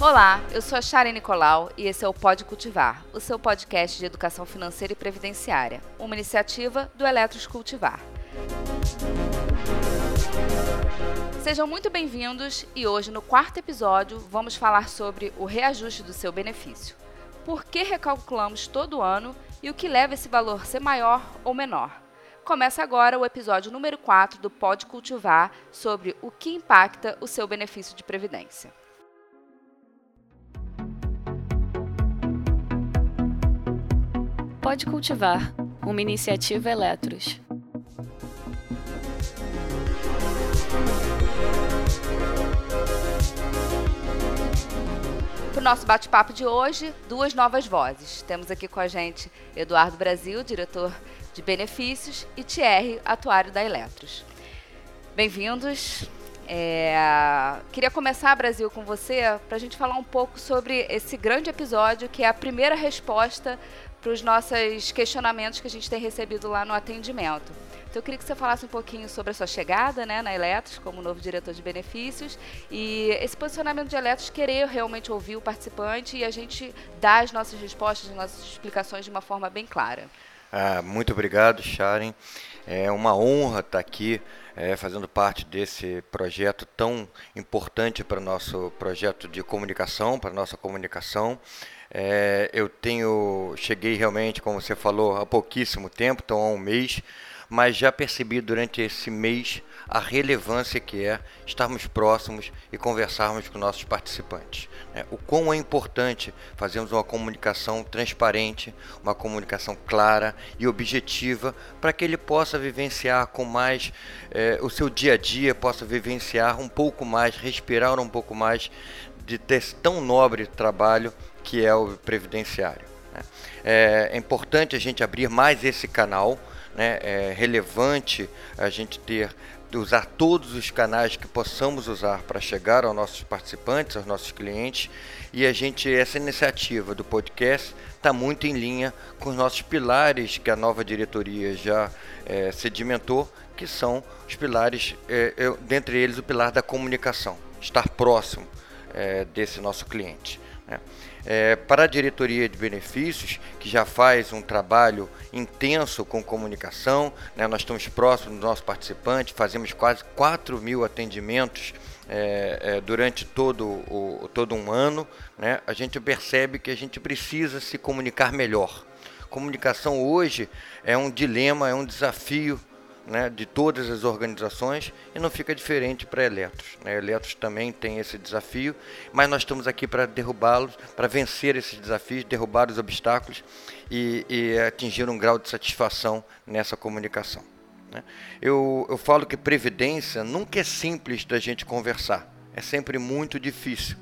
Olá, eu sou a Sharon Nicolau e esse é o Pode Cultivar, o seu podcast de educação financeira e previdenciária, uma iniciativa do Eletros Cultivar. Sejam muito bem-vindos e hoje, no quarto episódio, vamos falar sobre o reajuste do seu benefício. Por que recalculamos todo ano e o que leva esse valor a ser maior ou menor? Começa agora o episódio número 4 do Pode Cultivar sobre o que impacta o seu benefício de previdência. Pode Cultivar, uma iniciativa Eletros. Para o nosso bate-papo de hoje, duas novas vozes. Temos aqui com a gente Eduardo Brasil, diretor de benefícios, e Thierry, atuário da Eletros. Bem-vindos. É... Queria começar, Brasil, com você, para a gente falar um pouco sobre esse grande episódio, que é a primeira resposta para os nossos questionamentos que a gente tem recebido lá no atendimento. Então, eu queria que você falasse um pouquinho sobre a sua chegada né, na Eletros como novo diretor de benefícios e esse posicionamento de Eletros, querer realmente ouvir o participante e a gente dar as nossas respostas, as nossas explicações de uma forma bem clara. Ah, muito obrigado, Sharon. É uma honra estar aqui é, fazendo parte desse projeto tão importante para o nosso projeto de comunicação, para a nossa comunicação. É, eu tenho, cheguei realmente, como você falou, há pouquíssimo tempo, então há um mês, mas já percebi durante esse mês a relevância que é estarmos próximos e conversarmos com nossos participantes. Né? O quão é importante fazermos uma comunicação transparente, uma comunicação clara e objetiva, para que ele possa vivenciar com mais é, o seu dia a dia, possa vivenciar um pouco mais, respirar um pouco mais de ter tão nobre trabalho que é o previdenciário. Né? É, é, importante a gente abrir mais esse canal, né? é relevante a gente ter usar todos os canais que possamos usar para chegar aos nossos participantes, aos nossos clientes, e a gente essa iniciativa do podcast está muito em linha com os nossos pilares que a nova diretoria já é, sedimentou, que são os pilares, é, é, dentre eles o pilar da comunicação, estar próximo é, desse nosso cliente. Né? É, para a diretoria de benefícios, que já faz um trabalho intenso com comunicação, né, nós estamos próximos dos nossos participantes, fazemos quase 4 mil atendimentos é, é, durante todo, o, todo um ano, né, a gente percebe que a gente precisa se comunicar melhor. Comunicação hoje é um dilema, é um desafio né, de todas as organizações e não fica diferente para Eletros. Né? Eletros também tem esse desafio, mas nós estamos aqui para derrubá-los, para vencer esses desafios, derrubar os obstáculos e, e, atingir um grau de satisfação nessa comunicação. Né? Eu, eu falo que previdência nunca é simples da gente conversar, é sempre muito difícil.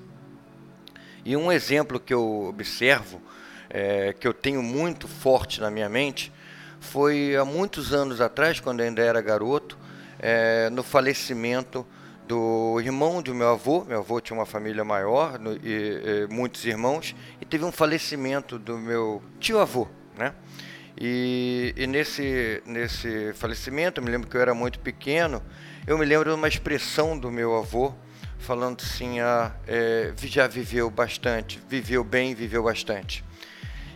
E um exemplo que eu observo, é, que eu tenho muito forte na minha mente, foi há muitos anos atrás, quando ainda era garoto, é, no falecimento do irmão de meu avô. Meu avô tinha uma família maior no, e, e, muitos irmãos, e teve um falecimento do meu tio-avô, né? E, e, nesse, nesse falecimento, eu me lembro que eu era muito pequeno, eu me lembro de uma expressão do meu avô, falando assim, ah, é, já viveu bastante, viveu bem, viveu bastante.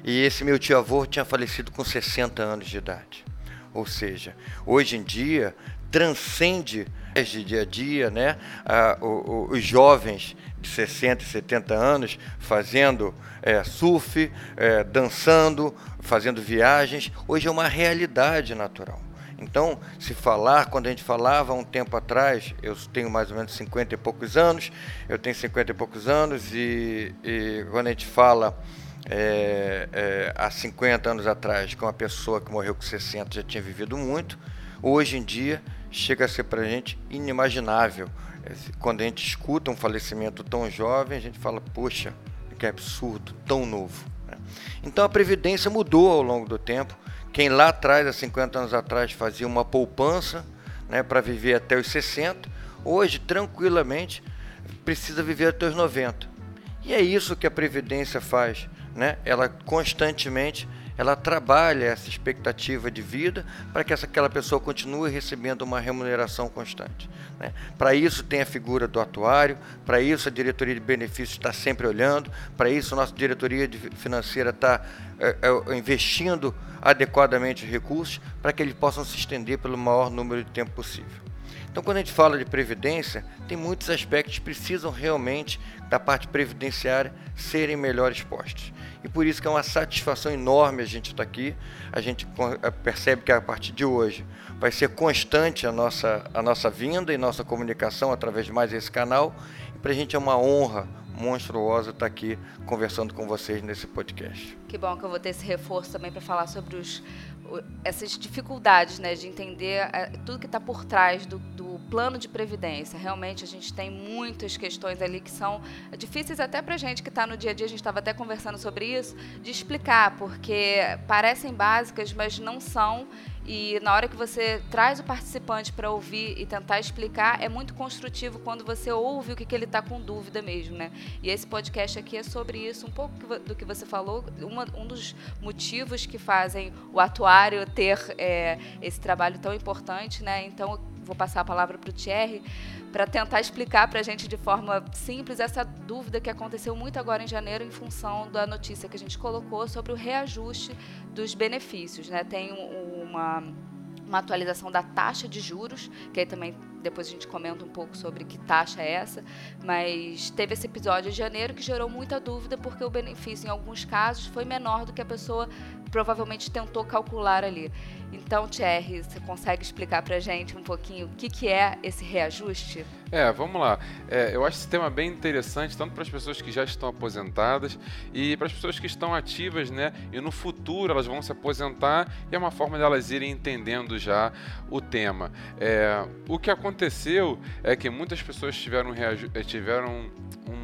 E esse meu tio-avô tinha falecido com 60 anos de idade. Ou seja, hoje em dia transcende de dia a dia, né? Ah, os jovens de 60 e 70 anos fazendo é, surf, é, dançando, fazendo viagens, hoje é uma realidade natural. Então, se falar, quando a gente falava um tempo atrás, eu tenho mais ou menos 50 e poucos anos, eu tenho 50 e poucos anos, e, e quando a gente fala é, é, há 50 anos atrás, que uma pessoa que morreu com 60 já tinha vivido muito, hoje em dia chega a ser para a gente inimaginável. Quando a gente escuta um falecimento tão jovem, a gente fala, poxa, que absurdo, tão novo. Né? Então a Previdência mudou ao longo do tempo. Quem lá atrás, há 50 anos atrás, fazia uma poupança né, para viver até os 60, hoje, tranquilamente, precisa viver até os 90. E é isso que a Previdência faz né? Ela constantemente ela trabalha essa expectativa de vida para que essa, aquela pessoa continue recebendo uma remuneração constante. Né? Para isso tem a figura do atuário, para isso a diretoria de benefícios está sempre olhando, para isso a nossa diretoria financeira está é, é, investindo adequadamente recursos para que eles possam se estender pelo maior número de tempo possível. Então, quando a gente fala de previdência, tem muitos aspectos que precisam realmente da parte previdenciária serem melhor expostos. E por isso que é uma satisfação enorme a gente estar aqui. A gente eh, percebe que a partir de hoje vai ser constante a nossa, a nossa vinda e nossa comunicação através de mais esse canal. E para a gente é uma honra monstruosa estar aqui conversando com vocês nesse podcast. Que bom que eu vou ter esse reforço também para falar sobre os, essas dificuldades né, de entender é, tudo que está por trás do, do, plano de previdência. Realmente a gente tem muitas questões ali que são difíceis até para a gente que está no dia a dia. A gente estava até conversando sobre isso, de explicar, porque parecem básicas, mas não são. E na hora que você traz o participante para ouvir e tentar explicar, é muito construtivo quando você ouve o que, que ele está com dúvida mesmo, né? E esse podcast aqui é sobre isso, um pouco do que você falou, uma, um dos motivos que fazem o atuário ter é, esse trabalho tão importante, né? Então, vou passar a palavra para o Thierry para tentar explicar para a gente de forma simples essa dúvida que aconteceu muito agora em janeiro em função da notícia que a gente colocou sobre o reajuste dos benefícios. Né? Tem uma, uma atualização da taxa de juros, que aí também depois a gente comenta um pouco sobre que taxa é essa, mas teve esse episódio de janeiro que gerou muita dúvida porque o benefício em alguns casos foi menor do que a pessoa provavelmente tentou calcular ali. Então, Thierry, você consegue explicar para gente um pouquinho o que, que é esse reajuste? É, vamos lá. É, eu acho esse tema bem interessante, tanto para as pessoas que já estão aposentadas e para as pessoas que estão ativas, né? E no futuro elas vão se aposentar e é uma forma delas irem entendendo já o tema. É, o que aconteceu é que muitas pessoas tiveram, tiveram um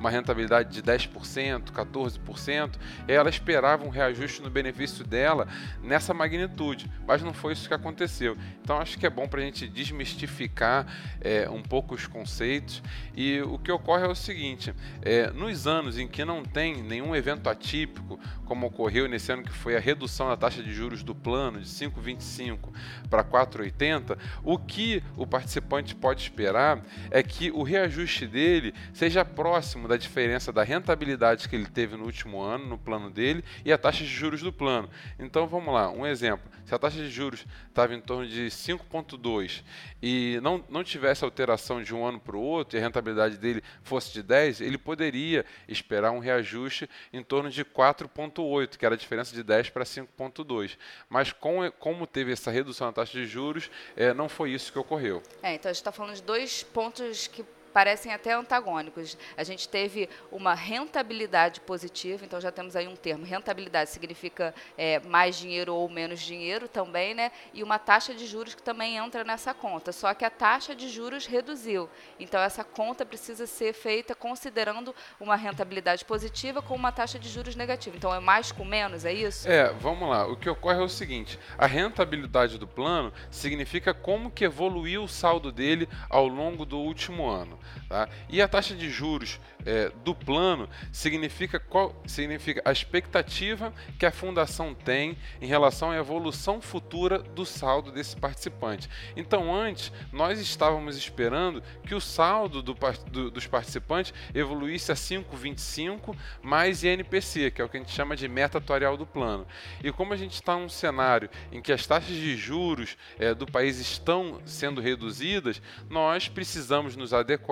uma rentabilidade de 10%, 14%, e ela esperava um reajuste no benefício dela nessa magnitude, mas não foi isso que aconteceu. Então acho que é bom para a gente desmistificar é, um pouco os conceitos e o que ocorre é o seguinte: é, nos anos em que não tem nenhum evento atípico, como ocorreu nesse ano que foi a redução da taxa de juros do plano de 5,25 para 4,80, o que o participante pode esperar é que o reajuste dele seja próximo da diferença da rentabilidade que ele teve no último ano no plano dele e a taxa de juros do plano. Então vamos lá, um exemplo. Se a taxa de juros estava em torno de 5,2 e não, não tivesse alteração de um ano para o outro e a rentabilidade dele fosse de 10, ele poderia esperar um reajuste em torno de 4,8, que era a diferença de 10 para 5,2. Mas com, como teve essa redução na taxa de juros, é, não foi isso que ocorreu. É, então a gente está falando de dois pontos que parecem até antagônicos. A gente teve uma rentabilidade positiva, então já temos aí um termo. Rentabilidade significa é, mais dinheiro ou menos dinheiro também, né? E uma taxa de juros que também entra nessa conta. Só que a taxa de juros reduziu. Então essa conta precisa ser feita considerando uma rentabilidade positiva com uma taxa de juros negativa. Então é mais com menos, é isso? É, vamos lá. O que ocorre é o seguinte: a rentabilidade do plano significa como que evoluiu o saldo dele ao longo do último ano. Tá? E a taxa de juros é, do plano significa, qual, significa a expectativa que a fundação tem em relação à evolução futura do saldo desse participante. Então, antes, nós estávamos esperando que o saldo do, do, dos participantes evoluísse a 5,25 mais INPC, que é o que a gente chama de meta atuarial do plano. E como a gente está num cenário em que as taxas de juros é, do país estão sendo reduzidas, nós precisamos nos adequar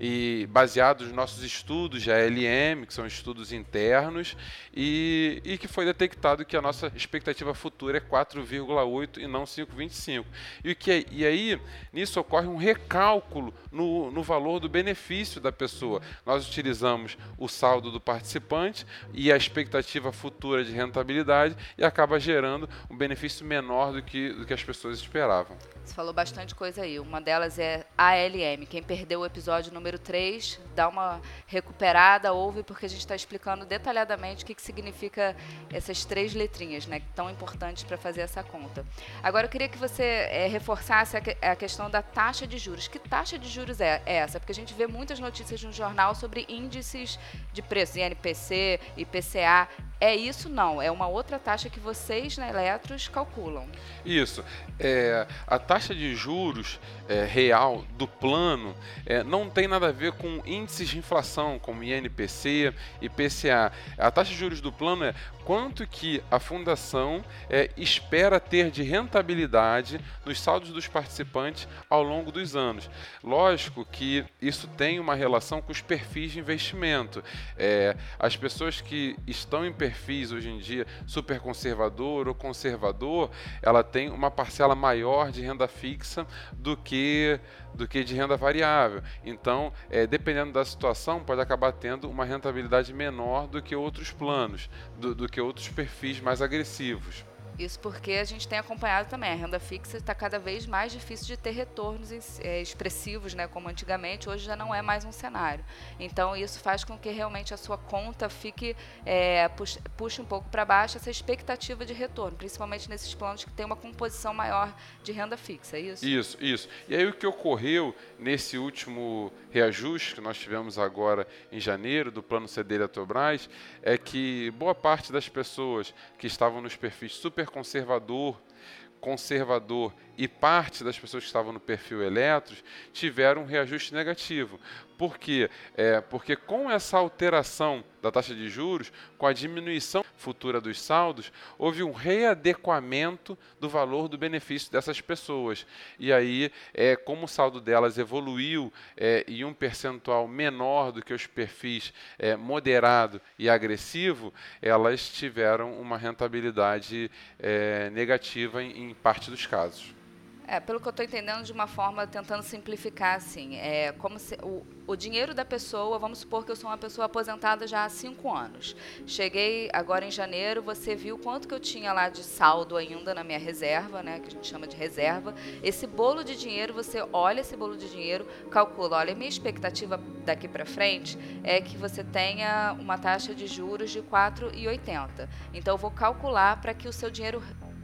e, baseados nos nossos estudos de ALM, que são estudos internos, e, e que foi detectado que a nossa expectativa futura é 4,8 e não 5,25. E, que, e aí, nisso ocorre um recálculo no, no valor do benefício da pessoa. Nós utilizamos o saldo do participante e a expectativa futura de rentabilidade e acaba gerando um benefício menor do que, do que as pessoas esperavam. Você falou bastante coisa aí. Uma delas é ALM. Quem perdeu o episódio número 3, dá uma recuperada, ouve, porque a gente está explicando detalhadamente o que, que significa essas três letrinhas, né? Tão importantes para fazer essa conta. Agora, eu queria que você é, reforçasse a, que, a, questão da taxa de juros. Que taxa de juros é, é essa? Porque a gente vê muitas notícias no jornal sobre índices de preço, INPC, IPCA é isso? Não, é uma outra taxa que vocês na Eletros calculam. Isso. É, a taxa de juros é, real do plano é, não tem nada a ver com índices de inflação, como INPC e PCA. A taxa de juros do plano é quanto que a fundação é, espera ter de rentabilidade nos saldos dos participantes ao longo dos anos. Lógico que isso tem uma relação com os perfis de investimento. É, as pessoas que estão em perfis hoje em dia super conservador ou conservador, ela tem uma parcela maior de renda fixa do que do que de renda variável. Então, é, dependendo da situação, pode acabar tendo uma rentabilidade menor do que outros planos, do, do que outros perfis mais agressivos. Isso porque a gente tem acompanhado também. A renda fixa está cada vez mais difícil de ter retornos é, expressivos, né, como antigamente. Hoje já não é mais um cenário. Então, isso faz com que realmente a sua conta fique, é, puxe, um pouco para baixo essa expectativa de retorno, principalmente nesses planos que tem uma composição maior de renda fixa, é isso? Isso, isso. E aí o que ocorreu nesse último reajuste que nós tivemos agora em janeiro do plano CD Eletrobras é que boa parte das pessoas que estavam nos perfis super conservador, conservador e parte das pessoas que estavam no perfil Eletros tiveram um reajuste negativo. Por quê? É, porque com essa alteração da taxa de juros, com a diminuição futura dos saldos, houve um readequamento do valor do benefício dessas pessoas. E aí, é, como o saldo delas evoluiu é, em um percentual menor do que os perfis é, moderado e agressivo, elas tiveram uma rentabilidade é, negativa em, em parte dos casos. É, pelo que eu estou entendendo, de uma forma tentando simplificar, assim, é como se o, o dinheiro da pessoa, vamos supor que eu sou uma pessoa aposentada já há cinco anos. Cheguei agora em janeiro, você viu quanto que eu tinha lá de saldo ainda na minha reserva, né, que a gente chama de reserva. Esse bolo de dinheiro, você olha esse bolo de dinheiro, calcula, olha, minha expectativa daqui para frente é que você tenha uma taxa de juros de 4,80. Então eu vou calcular para que o seu dinheiro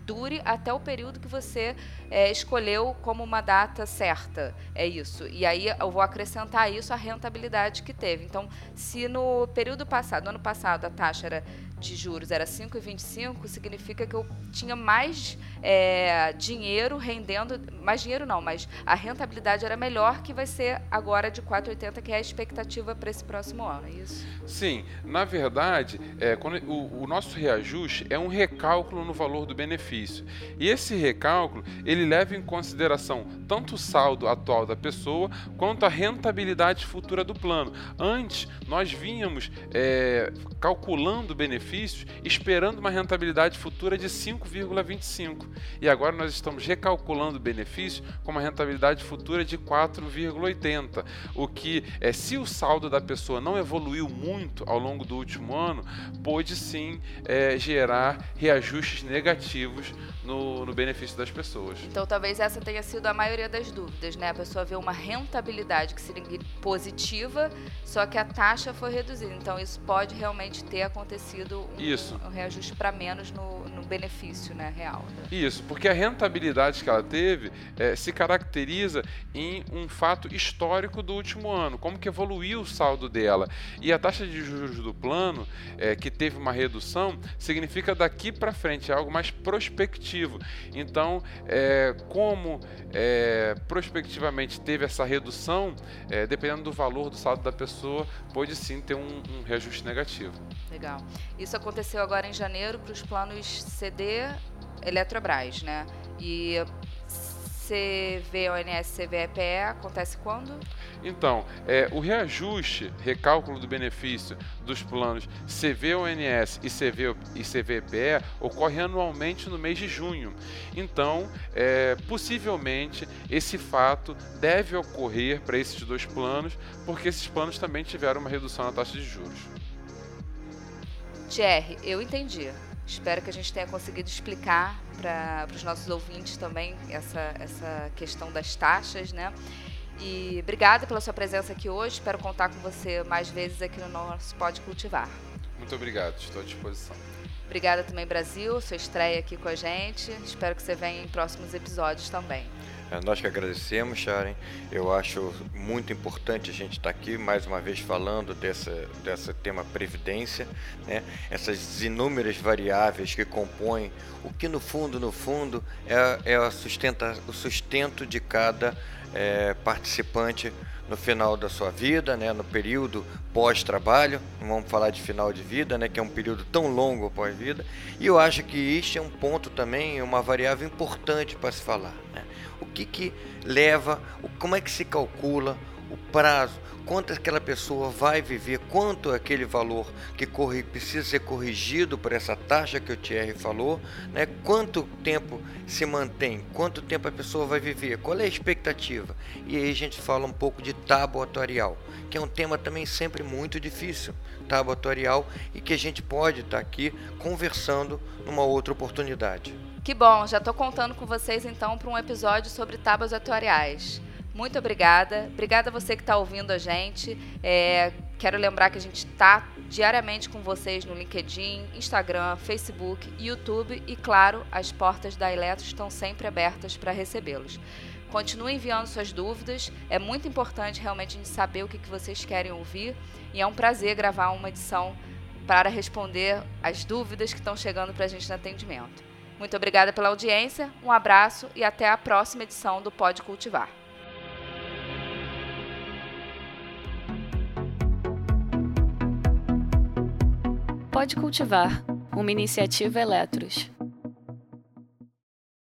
dure até o período que você é, escolheu como uma data certa. É isso. E aí eu vou acrescentar isso à rentabilidade que teve. Então, se no período passado, no ano passado, a taxa era de juros era 5,25, significa que eu tinha mais é, dinheiro rendendo, mais dinheiro não, mas a rentabilidade era melhor que vai ser agora de 4,80, que é a expectativa para esse próximo ano, é isso? Sim, na verdade, é, quando o, o, nosso reajuste é um recálculo no valor do benefício. E esse recálculo, ele leva em consideração tanto o saldo atual da pessoa, quanto a rentabilidade futura do plano. Antes, nós vínhamos é, calculando o benefício benefícios, esperando uma rentabilidade futura de 5,25. E agora nós estamos recalculando o benefício com uma rentabilidade futura de 4,80. O que, é, se o saldo da pessoa não evoluiu muito ao longo do último ano, pode sim é, gerar reajustes negativos no, no benefício das pessoas. Então talvez essa tenha sido a maioria das dúvidas, né? A pessoa vê uma rentabilidade que seria positiva, só que a taxa foi reduzida. Então isso pode realmente ter acontecido um, Isso. um reajuste para menos no, no, benefício né, real. Né? Isso, porque a rentabilidade que ela teve é, se caracteriza em um fato histórico do último ano, como que evoluiu o saldo dela. E a taxa de juros do plano, é, que teve uma redução, significa daqui para frente, é algo mais prospectivo. Então, é, como é, prospectivamente teve essa redução, é, dependendo do valor do saldo da pessoa, pode sim ter um, um reajuste negativo. Legal. Isso aconteceu agora em janeiro para os planos CD Eletrobras, né? E CVONS, CVEPE acontece quando? Então, é, o reajuste, recálculo do benefício dos planos CVONS e, CV, e CVPE ocorre anualmente no mês de junho. Então, é, possivelmente, esse fato deve ocorrer para esses dois planos, porque esses planos também tiveram uma redução na taxa de juros. Thierry, eu entendi. Espero que a gente tenha conseguido explicar para os nossos ouvintes também essa, essa questão das taxas, né? E obrigada pela sua presença aqui hoje. Espero contar com você mais vezes aqui no nosso Pode Cultivar. Muito obrigado, estou à disposição. Obrigada também, Brasil, sua estreia aqui com a gente. Espero que você venha em próximos episódios também. É, nós que agradecemos, Sharon. Eu acho muito importante a gente estar tá aqui mais uma vez falando dessa, dessa tema previdência, né? essas inúmeras variáveis que compõem o que no fundo, no fundo, é, é a sustenta, o sustento de cada é, participante no final da sua vida, né, no período pós-trabalho, vamos falar de final de vida, né, que é um período tão longo pós-vida, e eu acho que este é um ponto também, uma variável importante para se falar. Né? O que, que leva, como é que se calcula o prazo, quanto aquela pessoa vai viver, quanto aquele valor que corre, precisa ser corrigido por essa taxa que o Thierry falou, né? quanto tempo se mantém, quanto tempo a pessoa vai viver, qual é a expectativa. E aí a gente fala um pouco de tábua atuarial, que é um tema também sempre muito difícil, tábua atuarial, e que a gente pode estar aqui conversando numa outra oportunidade. Que bom, já estou contando com vocês então para um episódio sobre tábuas atuariais. Muito obrigada. Obrigada a você que está ouvindo a gente. É, quero lembrar que a gente está diariamente com vocês no LinkedIn, Instagram, Facebook, YouTube e, claro, as portas da Eletro estão sempre abertas para recebê-los. Continue enviando suas dúvidas. É muito importante realmente a gente saber o que, que vocês querem ouvir. E é um prazer gravar uma edição para responder as dúvidas que estão chegando para a gente no atendimento. Muito obrigada pela audiência, um abraço e até a próxima edição do Pode Cultivar. Pode Cultivar, uma iniciativa Eletros.